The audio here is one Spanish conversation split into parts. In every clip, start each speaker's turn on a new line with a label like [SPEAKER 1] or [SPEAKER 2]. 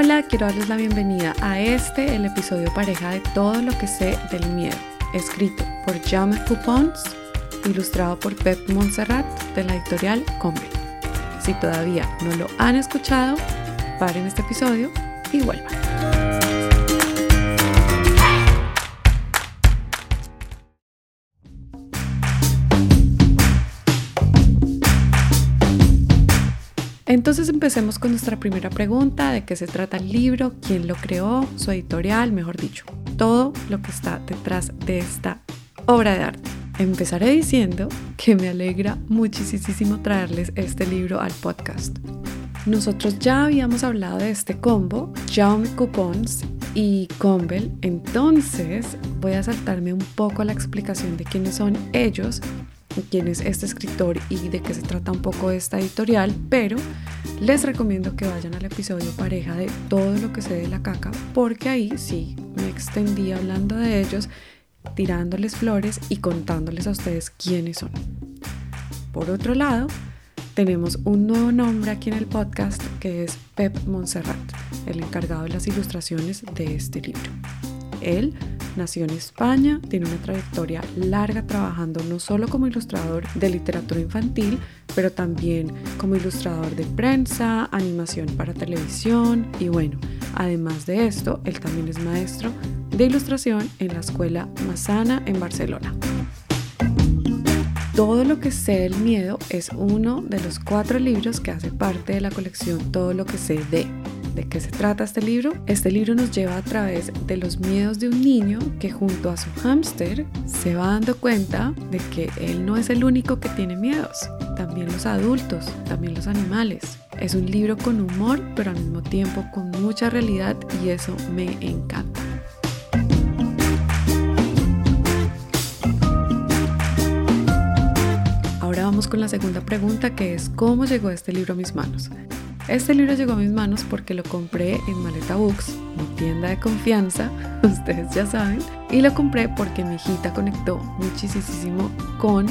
[SPEAKER 1] Hola, quiero darles la bienvenida a este, el episodio pareja de todo lo que sé del miedo, escrito por James Coupons, ilustrado por Pep Montserrat de la editorial Combe. Si todavía no lo han escuchado, paren este episodio y vuelvan. Entonces empecemos con nuestra primera pregunta, de qué se trata el libro, quién lo creó, su editorial, mejor dicho, todo lo que está detrás de esta obra de arte. Empezaré diciendo que me alegra muchísimo traerles este libro al podcast. Nosotros ya habíamos hablado de este combo, Jaume Coupons y Combel, entonces voy a saltarme un poco la explicación de quiénes son ellos quién es este escritor y de qué se trata un poco esta editorial, pero les recomiendo que vayan al episodio pareja de todo lo que sé de la caca, porque ahí sí me extendí hablando de ellos, tirándoles flores y contándoles a ustedes quiénes son. Por otro lado, tenemos un nuevo nombre aquí en el podcast que es Pep Montserrat, el encargado de las ilustraciones de este libro. Él nació en España, tiene una trayectoria larga trabajando no solo como ilustrador de literatura infantil, pero también como ilustrador de prensa, animación para televisión y bueno, además de esto, él también es maestro de ilustración en la Escuela Masana en Barcelona. Todo lo que sé del miedo es uno de los cuatro libros que hace parte de la colección Todo lo que sé de ¿De qué se trata este libro? Este libro nos lleva a través de los miedos de un niño que junto a su hámster se va dando cuenta de que él no es el único que tiene miedos. También los adultos, también los animales. Es un libro con humor, pero al mismo tiempo con mucha realidad y eso me encanta. Ahora vamos con la segunda pregunta que es ¿cómo llegó este libro a mis manos? Este libro llegó a mis manos porque lo compré en Maleta Books, mi tienda de confianza, ustedes ya saben, y lo compré porque mi hijita conectó muchísimo con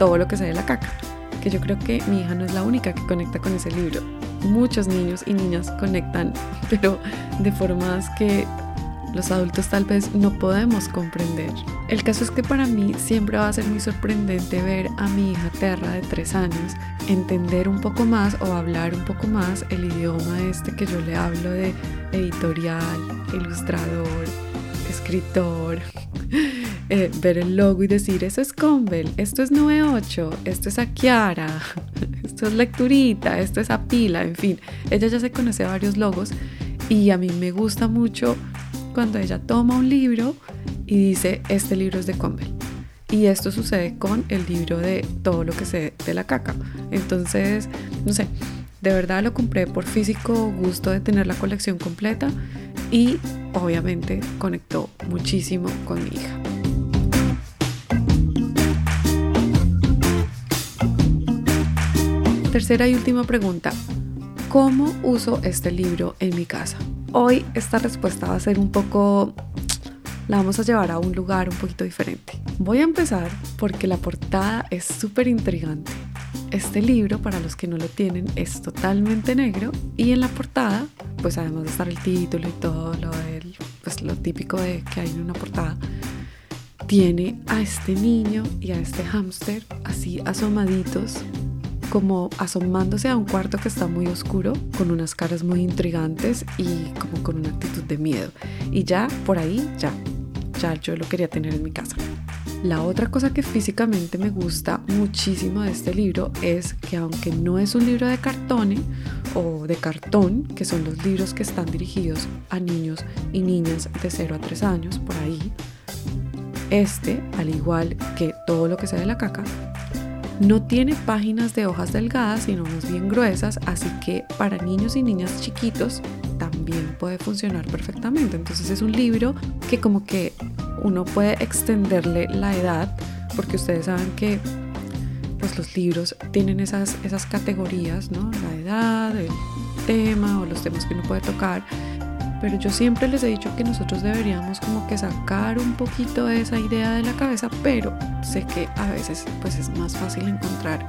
[SPEAKER 1] todo lo que sale de la caca, que yo creo que mi hija no es la única que conecta con ese libro. Muchos niños y niñas conectan, pero de formas que los adultos tal vez no podemos comprender. El caso es que para mí siempre va a ser muy sorprendente ver a mi hija Terra de tres años entender un poco más o hablar un poco más el idioma este que yo le hablo de editorial, ilustrador, escritor, eh, ver el logo y decir, eso es Convel, esto es 98, esto es Akiara, esto es Lecturita, esto es Apila, en fin, ella ya se conoce varios logos y a mí me gusta mucho cuando ella toma un libro y dice, este libro es de Convel. Y esto sucede con el libro de todo lo que sé de la caca. Entonces, no sé, de verdad lo compré por físico gusto de tener la colección completa y obviamente conectó muchísimo con mi hija. Tercera y última pregunta. ¿Cómo uso este libro en mi casa? Hoy esta respuesta va a ser un poco... La vamos a llevar a un lugar un poquito diferente. Voy a empezar porque la portada es súper intrigante. Este libro, para los que no lo tienen, es totalmente negro y en la portada, pues además de estar el título y todo lo, del, pues lo típico de que hay en una portada, tiene a este niño y a este hámster así asomaditos como asomándose a un cuarto que está muy oscuro, con unas caras muy intrigantes y como con una actitud de miedo. Y ya por ahí, ya, ya yo lo quería tener en mi casa. La otra cosa que físicamente me gusta muchísimo de este libro es que aunque no es un libro de cartón o de cartón, que son los libros que están dirigidos a niños y niñas de 0 a 3 años, por ahí, este, al igual que todo lo que sea de la caca, no tiene páginas de hojas delgadas, sino más bien gruesas, así que para niños y niñas chiquitos también puede funcionar perfectamente. Entonces es un libro que como que uno puede extenderle la edad, porque ustedes saben que pues los libros tienen esas, esas categorías, ¿no? La edad, el tema o los temas que uno puede tocar pero yo siempre les he dicho que nosotros deberíamos como que sacar un poquito de esa idea de la cabeza, pero sé que a veces pues es más fácil encontrar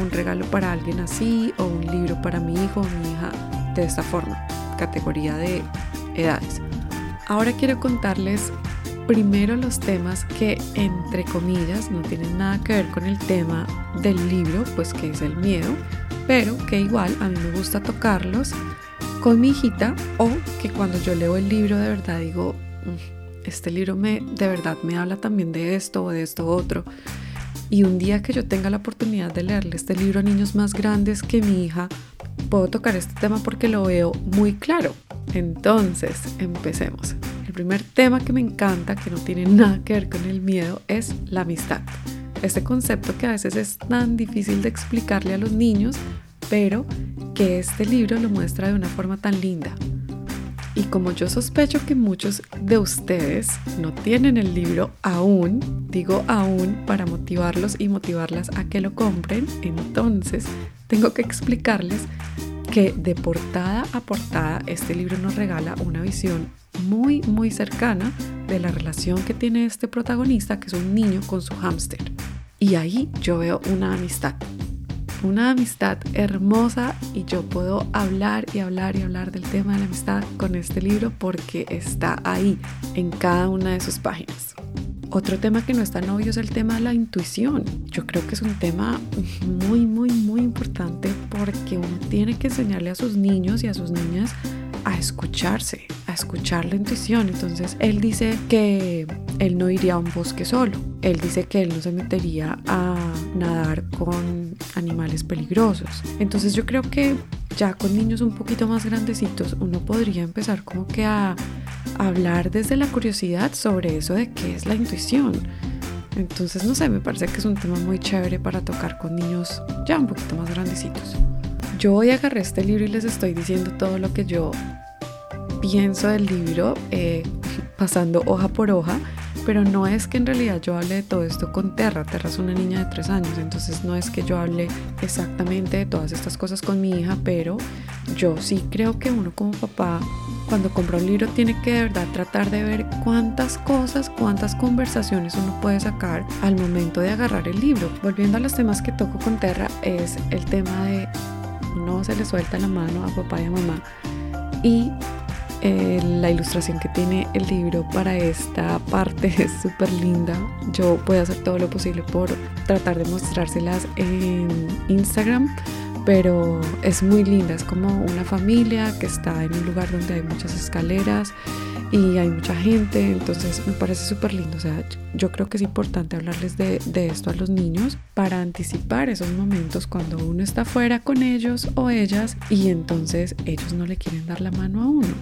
[SPEAKER 1] un regalo para alguien así o un libro para mi hijo o mi hija de esta forma. categoría de edades. Ahora quiero contarles primero los temas que entre comillas no tienen nada que ver con el tema del libro, pues que es el miedo, pero que igual a mí me gusta tocarlos con mi hijita o que cuando yo leo el libro de verdad digo, mm, este libro me de verdad me habla también de esto o de esto otro. Y un día que yo tenga la oportunidad de leerle este libro a niños más grandes que mi hija, puedo tocar este tema porque lo veo muy claro. Entonces, empecemos. El primer tema que me encanta, que no tiene nada que ver con el miedo, es la amistad. Este concepto que a veces es tan difícil de explicarle a los niños, pero que este libro lo muestra de una forma tan linda. Y como yo sospecho que muchos de ustedes no tienen el libro aún, digo aún para motivarlos y motivarlas a que lo compren, entonces tengo que explicarles que de portada a portada este libro nos regala una visión muy muy cercana de la relación que tiene este protagonista que es un niño con su hámster. Y ahí yo veo una amistad, una amistad hermosa y yo puedo hablar y hablar y hablar del tema de la amistad con este libro porque está ahí en cada una de sus páginas. Otro tema que no es tan obvio es el tema de la intuición. Yo creo que es un tema muy, muy, muy importante porque uno tiene que enseñarle a sus niños y a sus niñas a escucharse, a escuchar la intuición. Entonces, él dice que él no iría a un bosque solo. Él dice que él no se metería a nadar con animales peligrosos. Entonces, yo creo que ya con niños un poquito más grandecitos, uno podría empezar como que a hablar desde la curiosidad sobre eso de qué es la intuición. Entonces, no sé, me parece que es un tema muy chévere para tocar con niños ya un poquito más grandecitos. Yo hoy agarré este libro y les estoy diciendo todo lo que yo pienso del libro, eh, pasando hoja por hoja, pero no es que en realidad yo hable de todo esto con Terra. Terra es una niña de tres años, entonces no es que yo hable exactamente de todas estas cosas con mi hija, pero yo sí creo que uno como papá, cuando compra un libro, tiene que de verdad tratar de ver cuántas cosas, cuántas conversaciones uno puede sacar al momento de agarrar el libro. Volviendo a los temas que toco con Terra, es el tema de no se le suelta la mano a papá y a mamá. Y eh, la ilustración que tiene el libro para esta parte es súper linda. Yo voy a hacer todo lo posible por tratar de mostrárselas en Instagram, pero es muy linda. Es como una familia que está en un lugar donde hay muchas escaleras y hay mucha gente, entonces me parece súper lindo. O sea, yo creo que es importante hablarles de, de, esto a los niños para anticipar esos momentos cuando uno está fuera con ellos o ellas y entonces ellos no le quieren dar la mano a uno.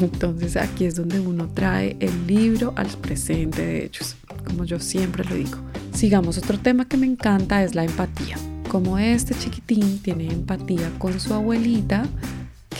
[SPEAKER 1] Entonces aquí es donde uno trae el libro al presente de ellos, como yo siempre lo digo. Sigamos, otro tema que me encanta es la empatía. Como este chiquitín tiene empatía con su abuelita,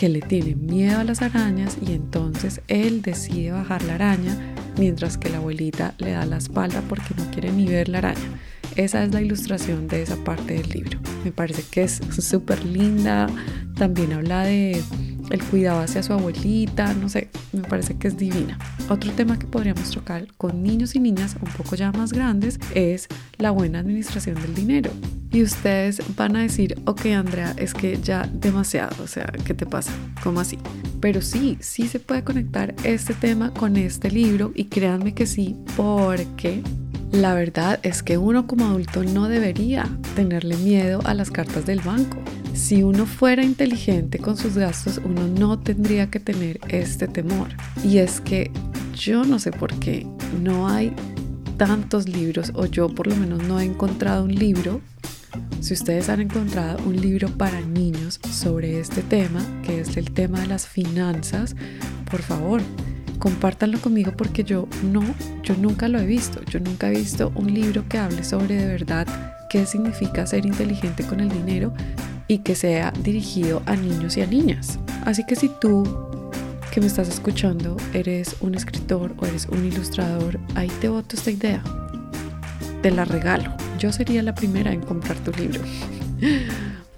[SPEAKER 1] que le tiene miedo a las arañas y entonces él decide bajar la araña mientras que la abuelita le da la espalda porque no quiere ni ver la araña. Esa es la ilustración de esa parte del libro. Me parece que es súper linda. También habla de el cuidado hacia su abuelita, no sé, me parece que es divina. Otro tema que podríamos tocar con niños y niñas un poco ya más grandes es la buena administración del dinero. Y ustedes van a decir, ok Andrea, es que ya demasiado, o sea, ¿qué te pasa? ¿Cómo así? Pero sí, sí se puede conectar este tema con este libro y créanme que sí, porque la verdad es que uno como adulto no debería tenerle miedo a las cartas del banco. Si uno fuera inteligente con sus gastos, uno no tendría que tener este temor. Y es que yo no sé por qué no hay tantos libros, o yo por lo menos no he encontrado un libro. Si ustedes han encontrado un libro para niños sobre este tema, que es el tema de las finanzas, por favor, compártanlo conmigo porque yo no, yo nunca lo he visto. Yo nunca he visto un libro que hable sobre de verdad qué significa ser inteligente con el dinero y que sea dirigido a niños y a niñas. Así que si tú que me estás escuchando eres un escritor o eres un ilustrador, ahí te voto esta idea. Te la regalo. Yo sería la primera en comprar tu libro.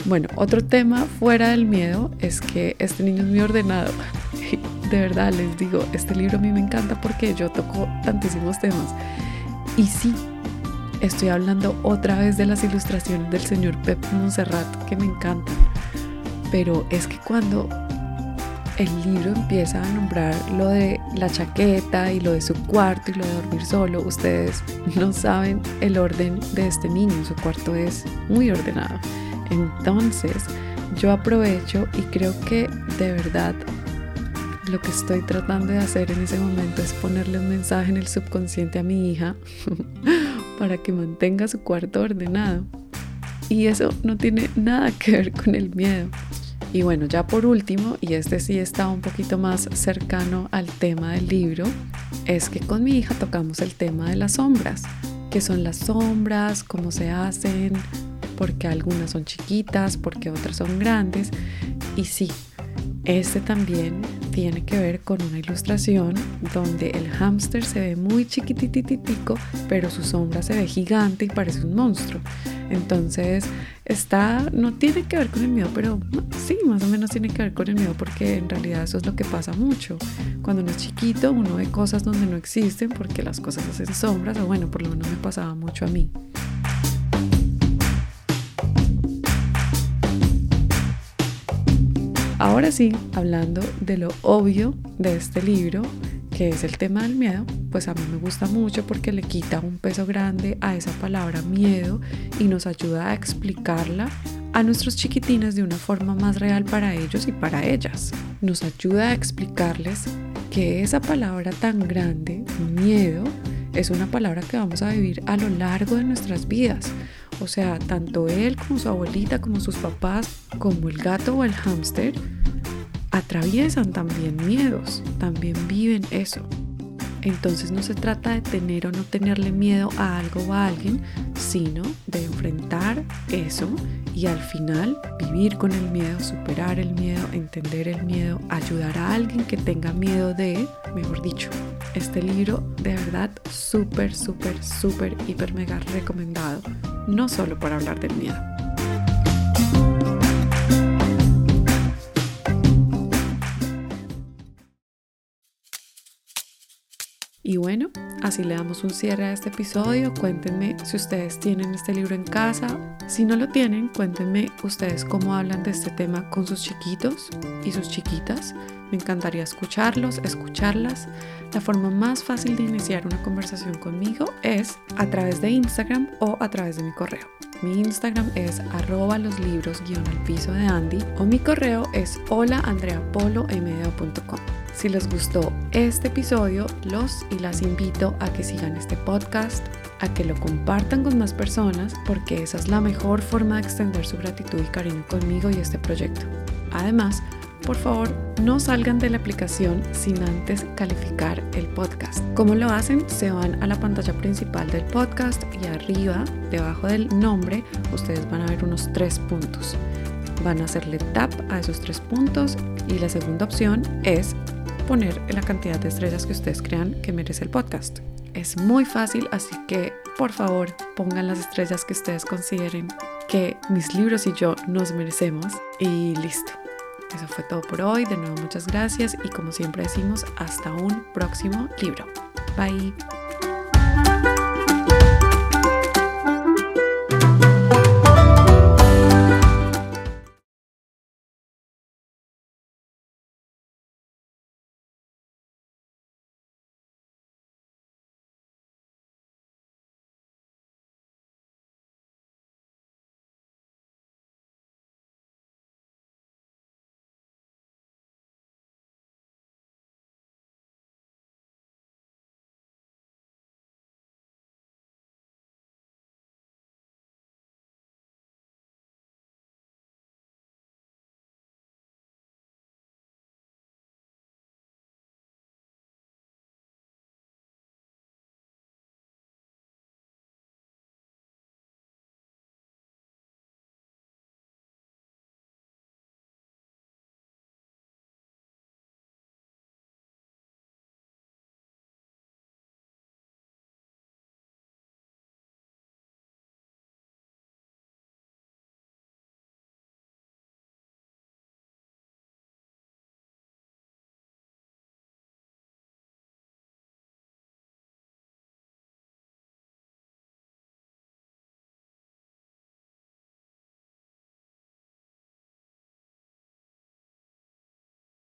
[SPEAKER 1] Bueno, otro tema fuera del miedo es que este niño es muy ordenado. De verdad les digo, este libro a mí me encanta porque yo toco tantísimos temas. Y sí, estoy hablando otra vez de las ilustraciones del señor Pep Monserrat que me encantan. Pero es que cuando el libro empieza a nombrar lo de la chaqueta y lo de su cuarto y lo de dormir solo, ustedes no saben el orden de este niño, su cuarto es muy ordenado. Entonces, yo aprovecho y creo que de verdad lo que estoy tratando de hacer en ese momento es ponerle un mensaje en el subconsciente a mi hija para que mantenga su cuarto ordenado. Y eso no tiene nada que ver con el miedo. Y bueno, ya por último, y este sí está un poquito más cercano al tema del libro, es que con mi hija tocamos el tema de las sombras. ¿Qué son las sombras? ¿Cómo se hacen? Porque algunas son chiquitas, porque otras son grandes. Y sí, este también tiene que ver con una ilustración donde el hámster se ve muy chiquitititico, pero su sombra se ve gigante y parece un monstruo. Entonces, está, no tiene que ver con el miedo, pero sí, más o menos tiene que ver con el miedo porque en realidad eso es lo que pasa mucho. Cuando uno es chiquito, uno ve cosas donde no existen porque las cosas hacen sombras, o bueno, por lo menos me pasaba mucho a mí. Ahora sí, hablando de lo obvio de este libro, que es el tema del miedo, pues a mí me gusta mucho porque le quita un peso grande a esa palabra miedo y nos ayuda a explicarla a nuestros chiquitines de una forma más real para ellos y para ellas. Nos ayuda a explicarles que esa palabra tan grande, miedo, es una palabra que vamos a vivir a lo largo de nuestras vidas. O sea, tanto él como su abuelita, como sus papás, como el gato o el hámster, atraviesan también miedos, también viven eso. Entonces no se trata de tener o no tenerle miedo a algo o a alguien, sino de enfrentar eso y al final vivir con el miedo, superar el miedo, entender el miedo, ayudar a alguien que tenga miedo de, mejor dicho, este libro de verdad súper, súper, súper, hiper, mega recomendado, no solo para hablar del miedo. Y bueno, así le damos un cierre a este episodio. Cuéntenme si ustedes tienen este libro en casa. Si no lo tienen, cuéntenme ustedes cómo hablan de este tema con sus chiquitos y sus chiquitas. Me encantaría escucharlos, escucharlas. La forma más fácil de iniciar una conversación conmigo es a través de Instagram o a través de mi correo. Mi Instagram es arroba los libros guion al piso de Andy o mi correo es holaandreapolo.com. Si les gustó este episodio, los y las invito a que sigan este podcast, a que lo compartan con más personas, porque esa es la mejor forma de extender su gratitud y cariño conmigo y este proyecto. Además, por favor, no salgan de la aplicación sin antes calificar el podcast. ¿Cómo lo hacen? Se van a la pantalla principal del podcast y arriba, debajo del nombre, ustedes van a ver unos tres puntos. Van a hacerle tap a esos tres puntos y la segunda opción es poner la cantidad de estrellas que ustedes crean que merece el podcast. Es muy fácil, así que por favor pongan las estrellas que ustedes consideren que mis libros y yo nos merecemos y listo. Eso fue todo por hoy. De nuevo muchas gracias y como siempre decimos, hasta un próximo libro. Bye.